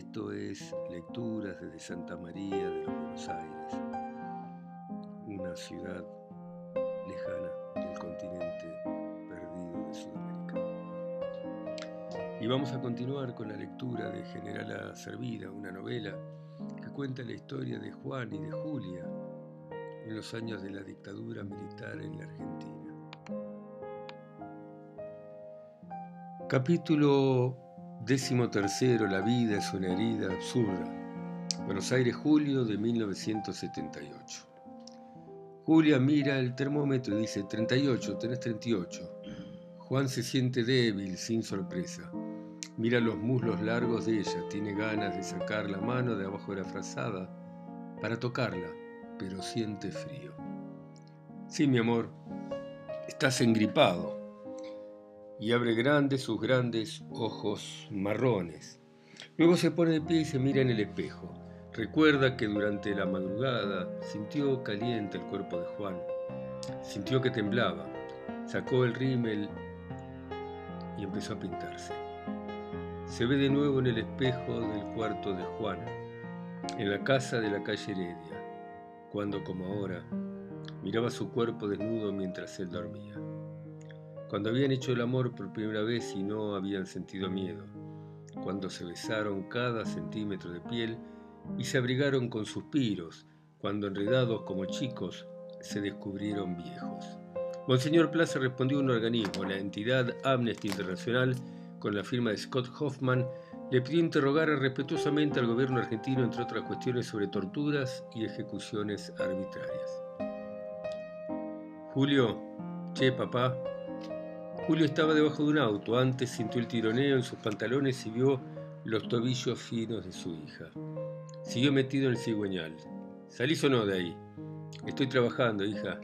Esto es Lecturas desde Santa María de los Buenos Aires, una ciudad lejana del continente perdido de Sudamérica. Y vamos a continuar con la lectura de Generala Servida, una novela que cuenta la historia de Juan y de Julia en los años de la dictadura militar en la Argentina. Capítulo décimo tercero, La vida es una herida absurda. Buenos Aires, julio de 1978. Julia mira el termómetro y dice 38, tenés 38. Juan se siente débil, sin sorpresa. Mira los muslos largos de ella, tiene ganas de sacar la mano de abajo de la frazada para tocarla, pero siente frío. Sí, mi amor, estás engripado. Y abre grandes sus grandes ojos marrones. Luego se pone de pie y se mira en el espejo. Recuerda que durante la madrugada sintió caliente el cuerpo de Juan. Sintió que temblaba. Sacó el rímel y empezó a pintarse. Se ve de nuevo en el espejo del cuarto de Juan, en la casa de la calle Heredia, cuando como ahora miraba su cuerpo desnudo mientras él dormía. Cuando habían hecho el amor por primera vez y no habían sentido miedo, cuando se besaron cada centímetro de piel y se abrigaron con suspiros, cuando enredados como chicos se descubrieron viejos. Monseñor Plaza respondió a un organismo, la entidad Amnesty Internacional, con la firma de Scott Hoffman, le pidió interrogar respetuosamente al gobierno argentino, entre otras cuestiones, sobre torturas y ejecuciones arbitrarias. Julio, che, papá. Julio estaba debajo de un auto. Antes sintió el tironeo en sus pantalones y vio los tobillos finos de su hija. Siguió metido en el cigüeñal. ¿Salís o no de ahí? Estoy trabajando, hija.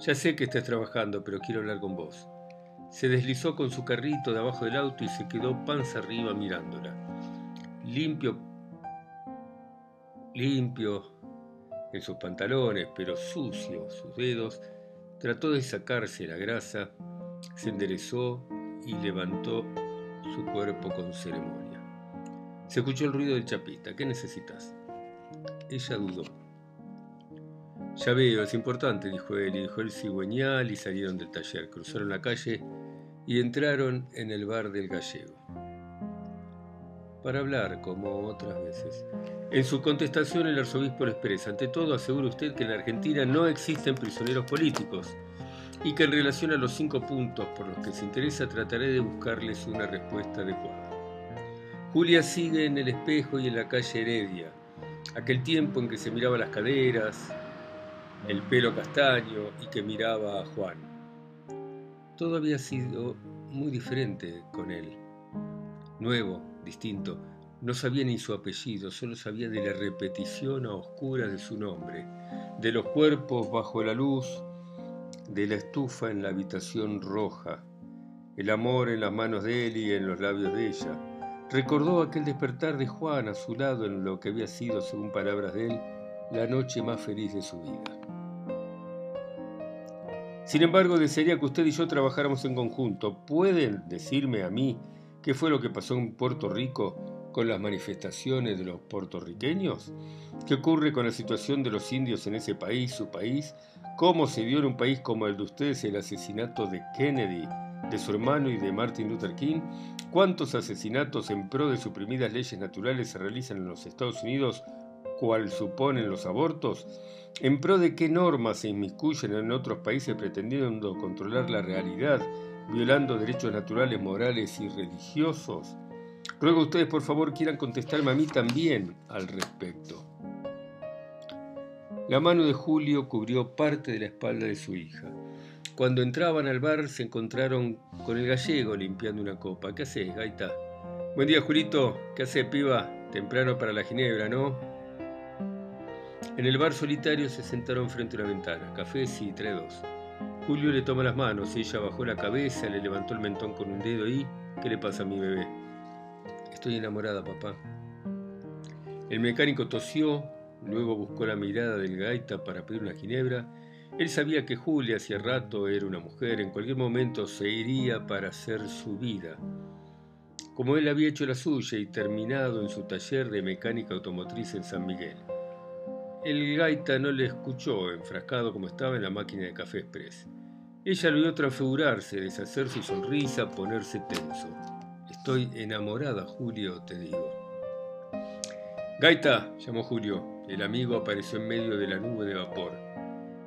Ya sé que estás trabajando, pero quiero hablar con vos. Se deslizó con su carrito de abajo del auto y se quedó panza arriba mirándola. Limpio, limpio en sus pantalones, pero sucio sus dedos, trató de sacarse la grasa, se enderezó y levantó su cuerpo con ceremonia. Se escuchó el ruido del chapista. ¿Qué necesitas? Ella dudó. Ya veo, es importante, dijo él, y dijo el cigüeñal y salieron del taller. Cruzaron la calle y entraron en el bar del gallego. Para hablar, como otras veces. En su contestación, el arzobispo le expresa: Ante todo, asegura usted que en Argentina no existen prisioneros políticos y que en relación a los cinco puntos por los que se interesa, trataré de buscarles una respuesta adecuada. Julia sigue en el espejo y en la calle Heredia, aquel tiempo en que se miraba las caderas, el pelo castaño y que miraba a Juan. Todo había sido muy diferente con él. Nuevo, distinto. No sabía ni su apellido, solo sabía de la repetición a oscura de su nombre, de los cuerpos bajo la luz, de la estufa en la habitación roja, el amor en las manos de él y en los labios de ella. Recordó aquel despertar de Juan a su lado en lo que había sido, según palabras de él, la noche más feliz de su vida. Sin embargo, desearía que usted y yo trabajáramos en conjunto. ¿Pueden decirme a mí qué fue lo que pasó en Puerto Rico con las manifestaciones de los puertorriqueños? ¿Qué ocurre con la situación de los indios en ese país, su país? ¿Cómo se dio en un país como el de ustedes el asesinato de Kennedy, de su hermano y de Martin Luther King? ¿Cuántos asesinatos en pro de suprimidas leyes naturales se realizan en los Estados Unidos, cual suponen los abortos? ¿En pro de qué normas se inmiscuyen en otros países pretendiendo controlar la realidad, violando derechos naturales, morales y religiosos? Ruego a ustedes, por favor, quieran contestarme a mí también al respecto. La mano de Julio cubrió parte de la espalda de su hija. Cuando entraban al bar se encontraron con el gallego limpiando una copa. ¿Qué haces, gaita? Buen día, Julito. ¿Qué haces, piba? Temprano para la ginebra, ¿no? En el bar solitario se sentaron frente a una ventana. Café, sí, trae dos. Julio le toma las manos, ella bajó la cabeza, le levantó el mentón con un dedo y... ¿Qué le pasa a mi bebé? Estoy enamorada, papá. El mecánico tosió, luego buscó la mirada del gaita para pedir una ginebra. Él sabía que Julia hacía rato era una mujer, en cualquier momento se iría para hacer su vida. como él había hecho la suya y terminado en su taller de mecánica automotriz en San Miguel. El gaita no le escuchó, enfrascado como estaba en la máquina de café express. Ella lo vio transfigurarse, deshacer su sonrisa, ponerse tenso. Estoy enamorada, Julio, te digo. Gaita, llamó Julio. El amigo apareció en medio de la nube de vapor.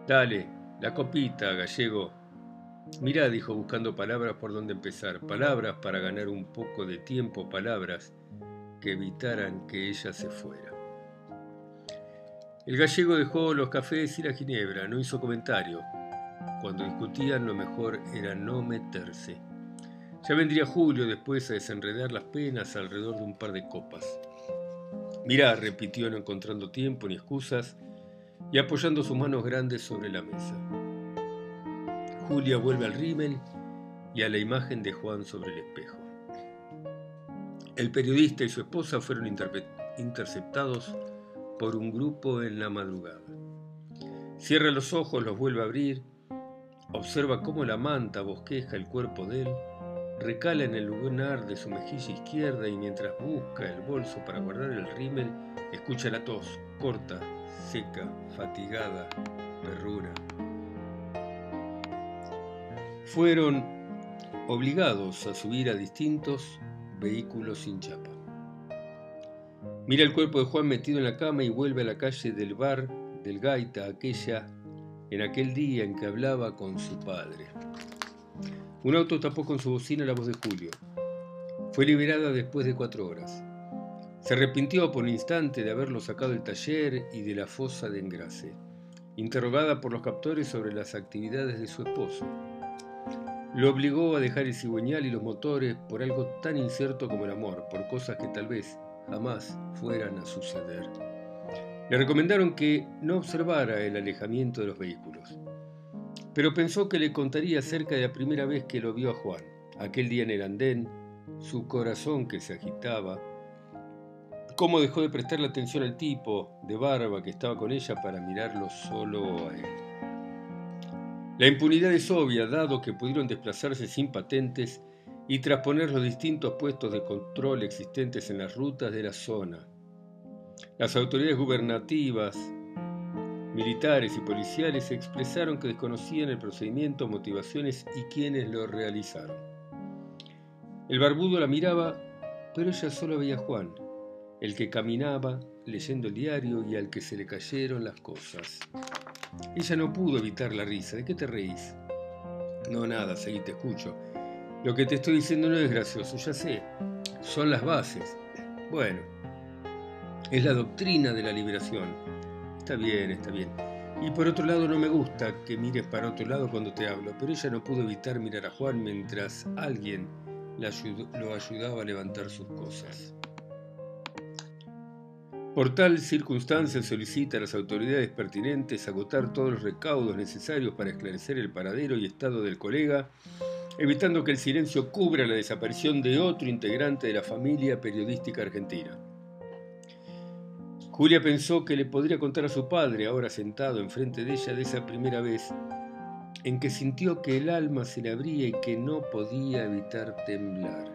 Dale, la copita, gallego. Mirá, dijo buscando palabras por donde empezar, palabras para ganar un poco de tiempo, palabras que evitaran que ella se fuera. El gallego dejó los cafés y la ginebra, no hizo comentario. Cuando discutían lo mejor era no meterse. Ya vendría Julio después a desenredar las penas alrededor de un par de copas. Mirá, repitió no encontrando tiempo ni excusas y apoyando sus manos grandes sobre la mesa. Julia vuelve al rímel y a la imagen de Juan sobre el espejo. El periodista y su esposa fueron interceptados por un grupo en la madrugada. Cierra los ojos, los vuelve a abrir, observa cómo la manta bosqueja el cuerpo de él, recala en el lugar de su mejilla izquierda y mientras busca el bolso para guardar el rímel, escucha la tos, corta, seca, fatigada, perrura fueron obligados a subir a distintos vehículos sin chapa. Mira el cuerpo de Juan metido en la cama y vuelve a la calle del bar del Gaita, aquella en aquel día en que hablaba con su padre. Un auto tapó con su bocina la voz de Julio. Fue liberada después de cuatro horas. Se arrepintió por un instante de haberlo sacado del taller y de la fosa de engrase, interrogada por los captores sobre las actividades de su esposo. Lo obligó a dejar el cigüeñal y los motores por algo tan incierto como el amor, por cosas que tal vez jamás fueran a suceder. Le recomendaron que no observara el alejamiento de los vehículos, pero pensó que le contaría acerca de la primera vez que lo vio a Juan, aquel día en el andén, su corazón que se agitaba, cómo dejó de prestarle atención al tipo de barba que estaba con ella para mirarlo solo a él. La impunidad es obvia, dado que pudieron desplazarse sin patentes y trasponer los distintos puestos de control existentes en las rutas de la zona. Las autoridades gubernativas, militares y policiales expresaron que desconocían el procedimiento, motivaciones y quienes lo realizaron. El barbudo la miraba, pero ella solo veía a Juan, el que caminaba leyendo el diario y al que se le cayeron las cosas. Ella no pudo evitar la risa. ¿De qué te reís? No, nada, seguí, te escucho. Lo que te estoy diciendo no es gracioso, ya sé. Son las bases. Bueno, es la doctrina de la liberación. Está bien, está bien. Y por otro lado, no me gusta que mires para otro lado cuando te hablo, pero ella no pudo evitar mirar a Juan mientras alguien lo ayudaba a levantar sus cosas. Por tal circunstancia solicita a las autoridades pertinentes agotar todos los recaudos necesarios para esclarecer el paradero y estado del colega, evitando que el silencio cubra la desaparición de otro integrante de la familia periodística argentina. Julia pensó que le podría contar a su padre, ahora sentado enfrente de ella, de esa primera vez en que sintió que el alma se le abría y que no podía evitar temblar.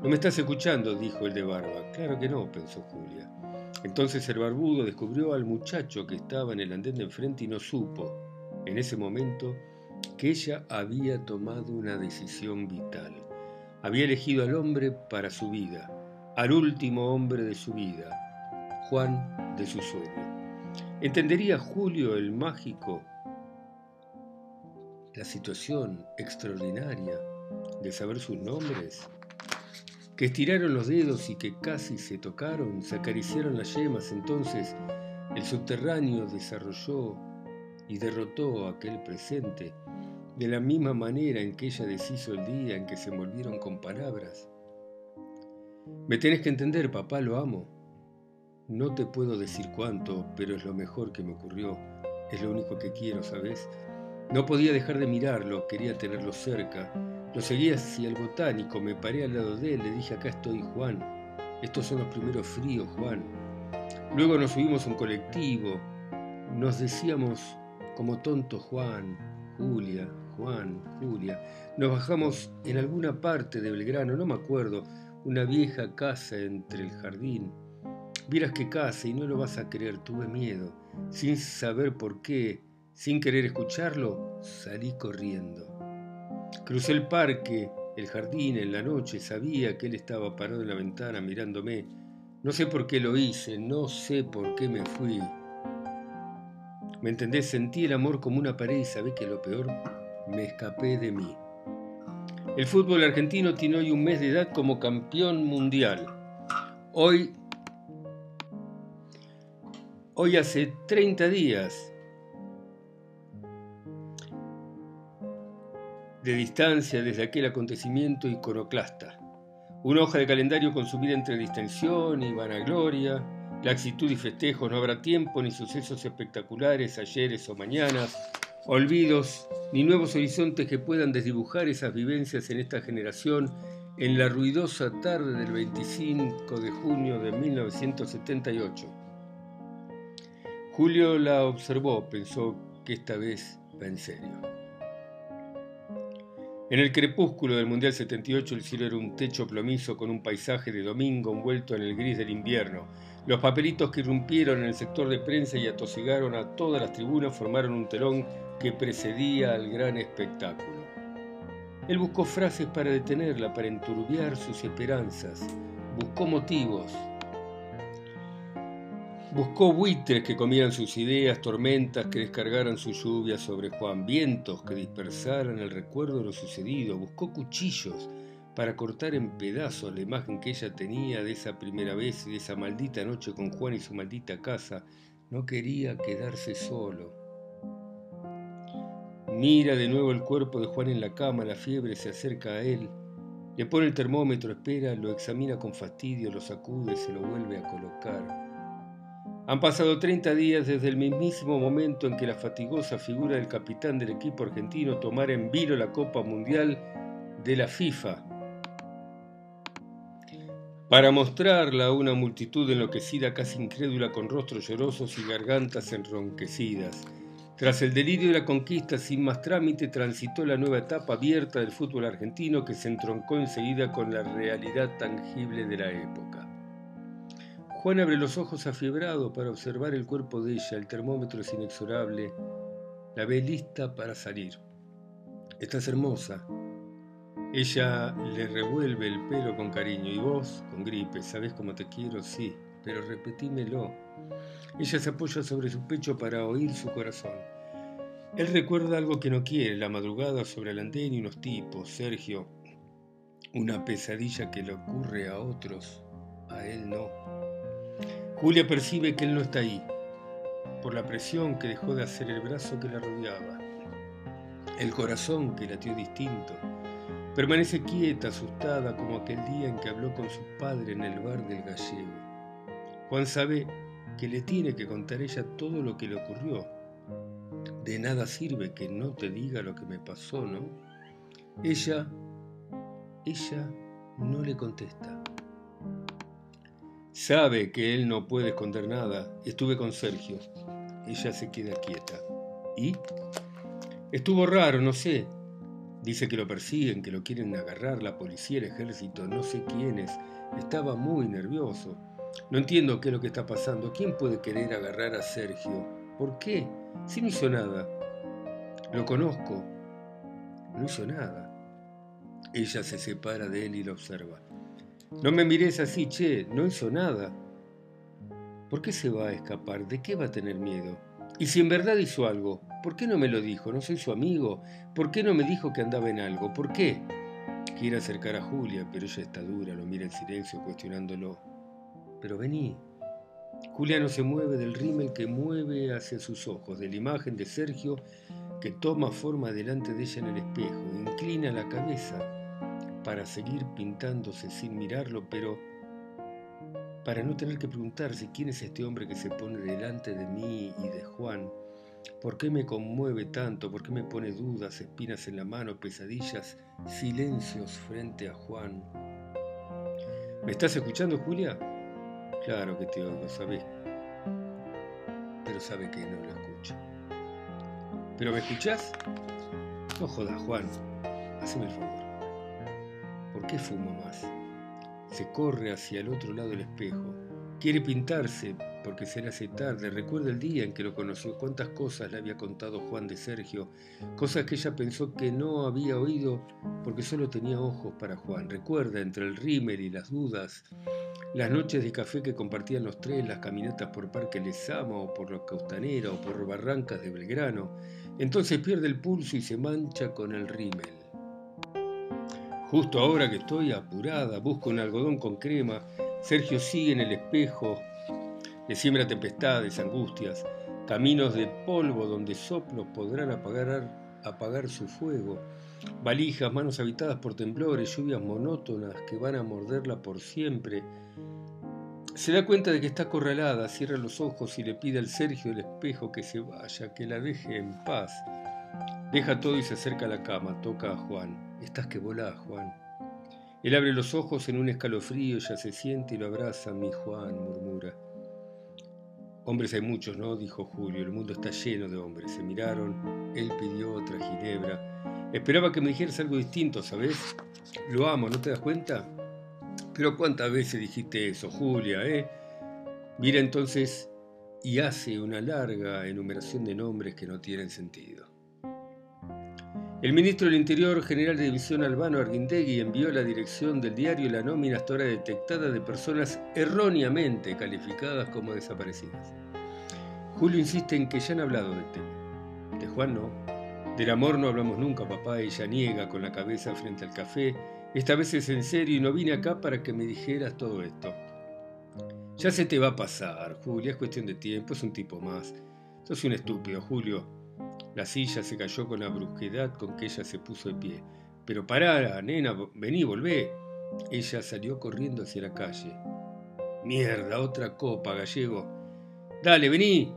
No me estás escuchando, dijo el de barba. Claro que no, pensó Julia. Entonces el barbudo descubrió al muchacho que estaba en el andén de enfrente y no supo, en ese momento, que ella había tomado una decisión vital. Había elegido al hombre para su vida, al último hombre de su vida, Juan de su sueño. ¿Entendería Julio el mágico la situación extraordinaria de saber sus nombres? que estiraron los dedos y que casi se tocaron, se acariciaron las yemas, entonces el subterráneo desarrolló y derrotó aquel presente de la misma manera en que ella deshizo el día en que se envolvieron con palabras. Me tenés que entender, papá, lo amo. No te puedo decir cuánto, pero es lo mejor que me ocurrió. Es lo único que quiero, ¿sabes? No podía dejar de mirarlo, quería tenerlo cerca lo seguí hacia el botánico, me paré al lado de él, le dije, acá estoy Juan. Estos son los primeros fríos, Juan. Luego nos subimos a un colectivo. Nos decíamos como tonto Juan, Julia, Juan, Julia. Nos bajamos en alguna parte de Belgrano, no me acuerdo, una vieja casa entre el jardín. Vieras que casa y no lo vas a creer, tuve miedo. Sin saber por qué, sin querer escucharlo, salí corriendo. Crucé el parque, el jardín en la noche, sabía que él estaba parado en la ventana mirándome. No sé por qué lo hice, no sé por qué me fui. ¿Me entendés? Sentí el amor como una pared y sabés que lo peor, me escapé de mí. El fútbol argentino tiene hoy un mes de edad como campeón mundial. Hoy, hoy hace 30 días de distancia desde aquel acontecimiento iconoclasta. Una hoja de calendario consumida entre distensión y vanagloria, laxitud y festejos, no habrá tiempo ni sucesos espectaculares, ayeres o mañanas, olvidos ni nuevos horizontes que puedan desdibujar esas vivencias en esta generación en la ruidosa tarde del 25 de junio de 1978. Julio la observó, pensó que esta vez va en serio. En el crepúsculo del Mundial 78 el cielo era un techo plomizo con un paisaje de domingo envuelto en el gris del invierno. Los papelitos que irrumpieron en el sector de prensa y atosigaron a todas las tribunas formaron un telón que precedía al gran espectáculo. Él buscó frases para detenerla, para enturbiar sus esperanzas. Buscó motivos, Buscó buitres que comieran sus ideas, tormentas que descargaran su lluvia sobre Juan, vientos que dispersaran el recuerdo de lo sucedido. Buscó cuchillos para cortar en pedazos la imagen que ella tenía de esa primera vez y de esa maldita noche con Juan y su maldita casa. No quería quedarse solo. Mira de nuevo el cuerpo de Juan en la cama, la fiebre se acerca a él. Le pone el termómetro, espera, lo examina con fastidio, lo sacude, se lo vuelve a colocar. Han pasado 30 días desde el mismísimo momento en que la fatigosa figura del capitán del equipo argentino tomara en vilo la Copa Mundial de la FIFA para mostrarla a una multitud enloquecida, casi incrédula, con rostros llorosos y gargantas enronquecidas. Tras el delirio de la conquista, sin más trámite, transitó la nueva etapa abierta del fútbol argentino que se entroncó enseguida con la realidad tangible de la época. Juan abre los ojos afiebrado para observar el cuerpo de ella, el termómetro es inexorable, la ve lista para salir. Estás hermosa. Ella le revuelve el pelo con cariño y vos, con gripe, ¿sabes cómo te quiero? Sí, pero repetímelo. Ella se apoya sobre su pecho para oír su corazón. Él recuerda algo que no quiere, la madrugada sobre el andén y unos tipos, Sergio, una pesadilla que le ocurre a otros, a él no. Julia percibe que él no está ahí, por la presión que dejó de hacer el brazo que la rodeaba, el corazón que latió distinto. Permanece quieta, asustada, como aquel día en que habló con su padre en el bar del gallego. Juan sabe que le tiene que contar ella todo lo que le ocurrió. De nada sirve que no te diga lo que me pasó, ¿no? Ella, ella no le contesta. Sabe que él no puede esconder nada. Estuve con Sergio. Ella se queda quieta. ¿Y? Estuvo raro, no sé. Dice que lo persiguen, que lo quieren agarrar la policía, el ejército, no sé quiénes. Estaba muy nervioso. No entiendo qué es lo que está pasando. ¿Quién puede querer agarrar a Sergio? ¿Por qué? Si no hizo nada. Lo conozco. No hizo nada. Ella se separa de él y lo observa. No me mires así, che, no hizo nada. ¿Por qué se va a escapar? ¿De qué va a tener miedo? Y si en verdad hizo algo, ¿por qué no me lo dijo? ¿No soy su amigo? ¿Por qué no me dijo que andaba en algo? ¿Por qué? Quiere acercar a Julia, pero ella está dura, lo mira en silencio, cuestionándolo. Pero vení. Julia no se mueve del rímel que mueve hacia sus ojos, de la imagen de Sergio que toma forma delante de ella en el espejo, inclina la cabeza para seguir pintándose sin mirarlo, pero para no tener que preguntarse quién es este hombre que se pone delante de mí y de Juan, por qué me conmueve tanto, por qué me pone dudas, espinas en la mano, pesadillas, silencios frente a Juan. ¿Me estás escuchando, Julia? Claro que te oigo, sabes. Pero sabe que no lo escucho. ¿Pero me escuchás? No jodas, Juan, haceme el favor. ¿Por qué fumo más? Se corre hacia el otro lado del espejo. Quiere pintarse porque se le hace tarde. Recuerda el día en que lo conoció, cuántas cosas le había contado Juan de Sergio, cosas que ella pensó que no había oído porque solo tenía ojos para Juan. Recuerda entre el rímel y las dudas, las noches de café que compartían los tres, las caminatas por Parque Lezama o por los Costanera o por Barrancas de Belgrano. Entonces pierde el pulso y se mancha con el rímel. Justo ahora que estoy apurada, busco un algodón con crema. Sergio sigue en el espejo, le siembra tempestades, angustias, caminos de polvo donde soplos podrán apagar, apagar su fuego, valijas, manos habitadas por temblores, lluvias monótonas que van a morderla por siempre. Se da cuenta de que está acorralada, cierra los ojos y le pide al Sergio del espejo que se vaya, que la deje en paz. Deja todo y se acerca a la cama, toca a Juan. Estás que volás, Juan. Él abre los ojos en un escalofrío, ella se siente y lo abraza. Mi Juan, murmura. Hombres hay muchos, ¿no? dijo Julio. El mundo está lleno de hombres. Se miraron. Él pidió otra ginebra. Esperaba que me dijeras algo distinto, ¿sabes? Lo amo, ¿no te das cuenta? Pero ¿cuántas veces dijiste eso, Julia, eh? Mira entonces y hace una larga enumeración de nombres que no tienen sentido. El ministro del Interior, general de división Albano Arguindegui, envió a la dirección del diario la nómina hasta ahora detectada de personas erróneamente calificadas como desaparecidas. Julio insiste en que ya han hablado del tema. De Juan no. Del amor no hablamos nunca, papá. Ella niega con la cabeza frente al café. Esta vez es en serio y no vine acá para que me dijeras todo esto. Ya se te va a pasar, Julio. Es cuestión de tiempo. Es un tipo más. Sos un estúpido, Julio. La silla se cayó con la brusquedad con que ella se puso de pie. Pero pará, nena, vení, volvé. Ella salió corriendo hacia la calle. Mierda, otra copa, gallego. Dale, vení.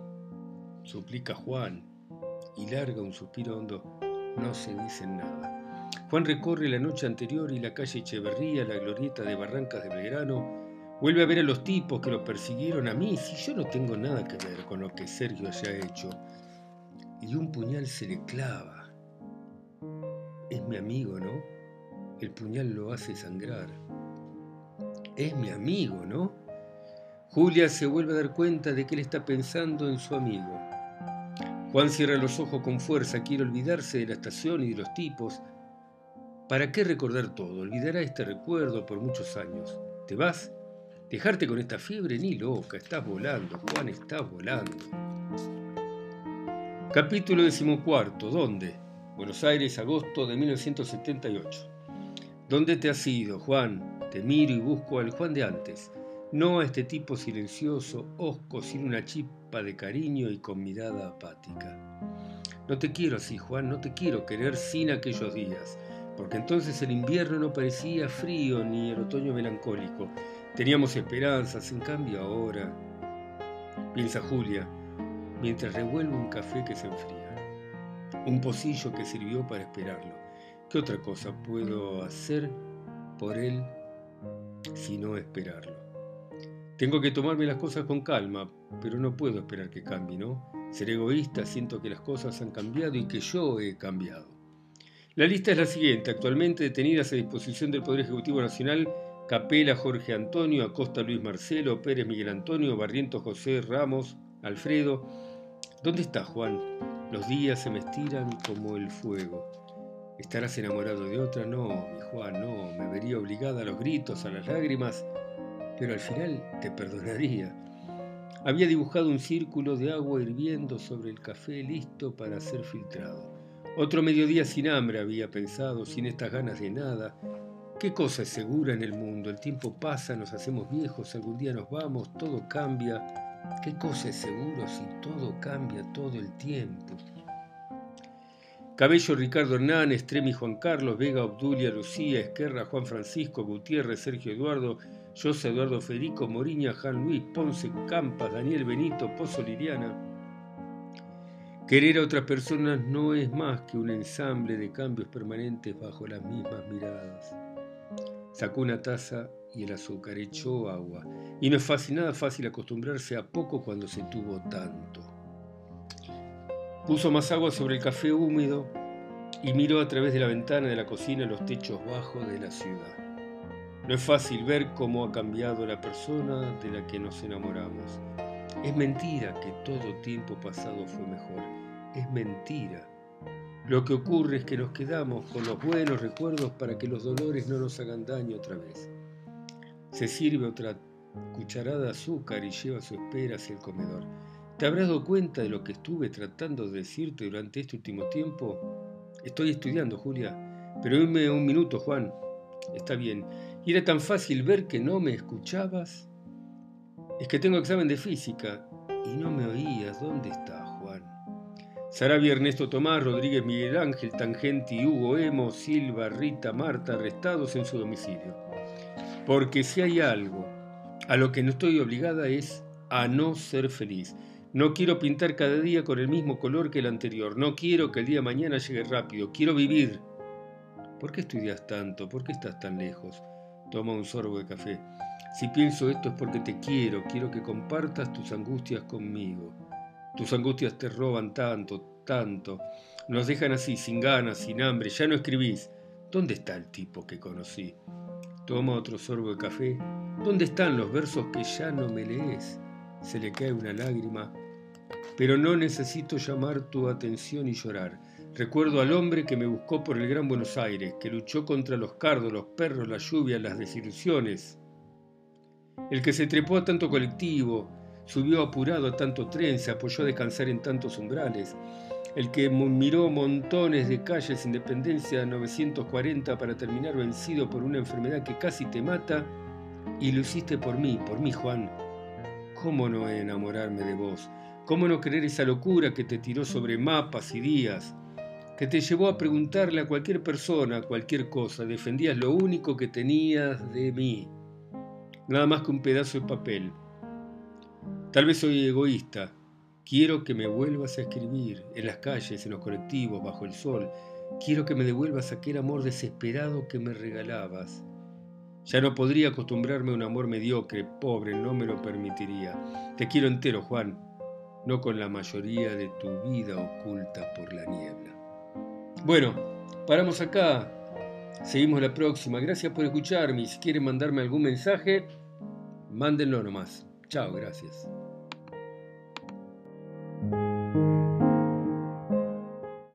Suplica Juan y larga un suspiro hondo. No se dice nada. Juan recorre la noche anterior y la calle Echeverría, la glorieta de Barrancas de Belgrano. Vuelve a ver a los tipos que lo persiguieron a mí, si yo no tengo nada que ver con lo que Sergio haya hecho y un puñal se le clava. Es mi amigo, ¿no? El puñal lo hace sangrar. Es mi amigo, ¿no? Julia se vuelve a dar cuenta de que él está pensando en su amigo. Juan cierra los ojos con fuerza, quiere olvidarse de la estación y de los tipos. ¿Para qué recordar todo? Olvidará este recuerdo por muchos años. ¿Te vas? Dejarte con esta fiebre ni loca, estás volando, Juan, estás volando. Capítulo decimocuarto. ¿Dónde? Buenos Aires, agosto de 1978. ¿Dónde te has ido, Juan? Te miro y busco al Juan de antes. No a este tipo silencioso, osco, sin una chispa de cariño y con mirada apática. No te quiero así, Juan, no te quiero querer sin aquellos días, porque entonces el invierno no parecía frío ni el otoño melancólico. Teníamos esperanzas, en cambio ahora... Piensa Julia, mientras revuelve un café que se enfría, un pocillo que sirvió para esperarlo. ¿Qué otra cosa puedo hacer por él si no esperarlo? Tengo que tomarme las cosas con calma, pero no puedo esperar que cambie, ¿no? Ser egoísta, siento que las cosas han cambiado y que yo he cambiado. La lista es la siguiente. Actualmente detenidas a disposición del Poder Ejecutivo Nacional, Capela Jorge Antonio, Acosta Luis Marcelo, Pérez Miguel Antonio, Barrientos José Ramos, Alfredo, ¿Dónde está Juan? Los días se me estiran como el fuego. ¿Estarás enamorado de otra? No, mi Juan, no. Me vería obligada a los gritos, a las lágrimas, pero al final te perdonaría. Había dibujado un círculo de agua hirviendo sobre el café listo para ser filtrado. Otro mediodía sin hambre había pensado, sin estas ganas de nada. ¿Qué cosa es segura en el mundo? El tiempo pasa, nos hacemos viejos, algún día nos vamos, todo cambia ¿Qué cosa es seguro si todo cambia todo el tiempo? Cabello Ricardo Hernán, Estremi Juan Carlos, Vega Obdulia, Lucía, Esquerra, Juan Francisco, Gutiérrez, Sergio Eduardo, José Eduardo Federico, Moriña, Jan Luis, Ponce, Campas, Daniel Benito, Pozo Liriana. Querer a otras personas no es más que un ensamble de cambios permanentes bajo las mismas miradas. Sacó una taza y el azúcar echó agua. Y no es fácil, nada fácil acostumbrarse a poco cuando se tuvo tanto. Puso más agua sobre el café húmedo y miró a través de la ventana de la cocina los techos bajos de la ciudad. No es fácil ver cómo ha cambiado la persona de la que nos enamoramos. Es mentira que todo tiempo pasado fue mejor. Es mentira. Lo que ocurre es que nos quedamos con los buenos recuerdos para que los dolores no nos hagan daño otra vez. Se sirve otra cucharada de azúcar y lleva su espera hacia el comedor. ¿Te habrás dado cuenta de lo que estuve tratando de decirte durante este último tiempo? Estoy estudiando, Julia. Pero dime un minuto, Juan. Está bien. ¿Y era tan fácil ver que no me escuchabas? Es que tengo examen de física y no me oías. ¿Dónde está, Juan? Sarabia, Ernesto Tomás, Rodríguez Miguel Ángel, Tangenti, Hugo Emo, Silva, Rita, Marta, arrestados en su domicilio. Porque si hay algo a lo que no estoy obligada es a no ser feliz. No quiero pintar cada día con el mismo color que el anterior. No quiero que el día de mañana llegue rápido. Quiero vivir. ¿Por qué estudias tanto? ¿Por qué estás tan lejos? Toma un sorbo de café. Si pienso esto es porque te quiero. Quiero que compartas tus angustias conmigo. Tus angustias te roban tanto, tanto. Nos dejan así, sin ganas, sin hambre. Ya no escribís. ¿Dónde está el tipo que conocí? Toma otro sorbo de café. ¿Dónde están los versos que ya no me lees? Se le cae una lágrima. Pero no necesito llamar tu atención y llorar. Recuerdo al hombre que me buscó por el Gran Buenos Aires, que luchó contra los cardos, los perros, la lluvia, las desilusiones. El que se trepó a tanto colectivo, subió apurado a tanto tren, se apoyó a descansar en tantos umbrales el que miró montones de calles Independencia 940 para terminar vencido por una enfermedad que casi te mata, y lo hiciste por mí, por mí Juan. ¿Cómo no enamorarme de vos? ¿Cómo no creer esa locura que te tiró sobre mapas y días? Que te llevó a preguntarle a cualquier persona cualquier cosa, defendías lo único que tenías de mí, nada más que un pedazo de papel. Tal vez soy egoísta, Quiero que me vuelvas a escribir en las calles, en los colectivos, bajo el sol. Quiero que me devuelvas aquel amor desesperado que me regalabas. Ya no podría acostumbrarme a un amor mediocre, pobre, no me lo permitiría. Te quiero entero, Juan, no con la mayoría de tu vida oculta por la niebla. Bueno, paramos acá. Seguimos la próxima. Gracias por escucharme. Si quieren mandarme algún mensaje, mándenlo nomás. Chao, gracias.